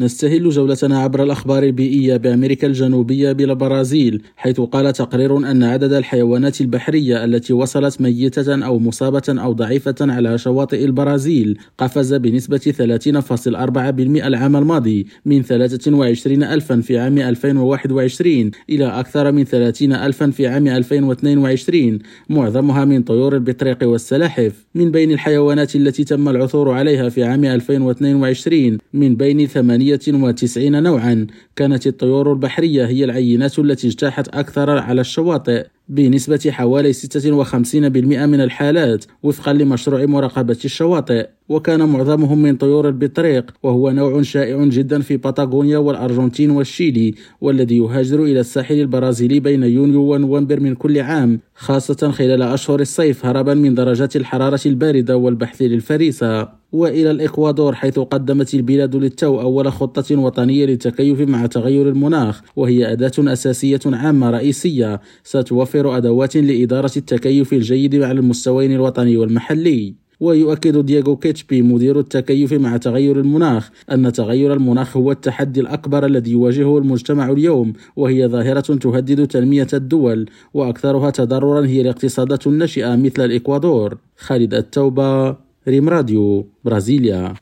نستهل جولتنا عبر الأخبار البيئية بأمريكا الجنوبية بلا برازيل حيث قال تقرير أن عدد الحيوانات البحرية التي وصلت ميتة أو مصابة أو ضعيفة على شواطئ البرازيل قفز بنسبة 30.4% العام الماضي من 23 ألفا في عام 2021 إلى أكثر من 30 ألفا في عام 2022 معظمها من طيور البطريق والسلاحف. من بين الحيوانات التي تم العثور عليها في عام 2022 من بين ثمانية 191 نوعا. كانت الطيور البحرية هي العينات التي اجتاحت أكثر على الشواطئ بنسبة حوالي 56% من الحالات وفقا لمشروع مراقبة الشواطئ. وكان معظمهم من طيور البطريق وهو نوع شائع جدا في باتاغونيا والأرجنتين والشيلي والذي يهاجر إلى الساحل البرازيلي بين يونيو ونوفمبر من كل عام. خاصة خلال أشهر الصيف هربا من درجات الحرارة الباردة والبحث للفريسة. وإلى الإكوادور حيث قدمت البلاد للتو أول خطة وطنية للتكيف مع تغير المناخ وهي أداة أساسية عامة رئيسية. ستوفر أدوات لإدارة التكيف الجيد على المستويين الوطني والمحلي. ويؤكد دياغو كيتشبي مدير التكيف مع تغير المناخ أن تغير المناخ هو التحدي الأكبر الذي يواجهه المجتمع اليوم وهي ظاهرة تهدد تنمية الدول وأكثرها تضررا هي الاقتصادات الناشئة مثل الإكوادور. خالد التوبة Rim Radio Brasília.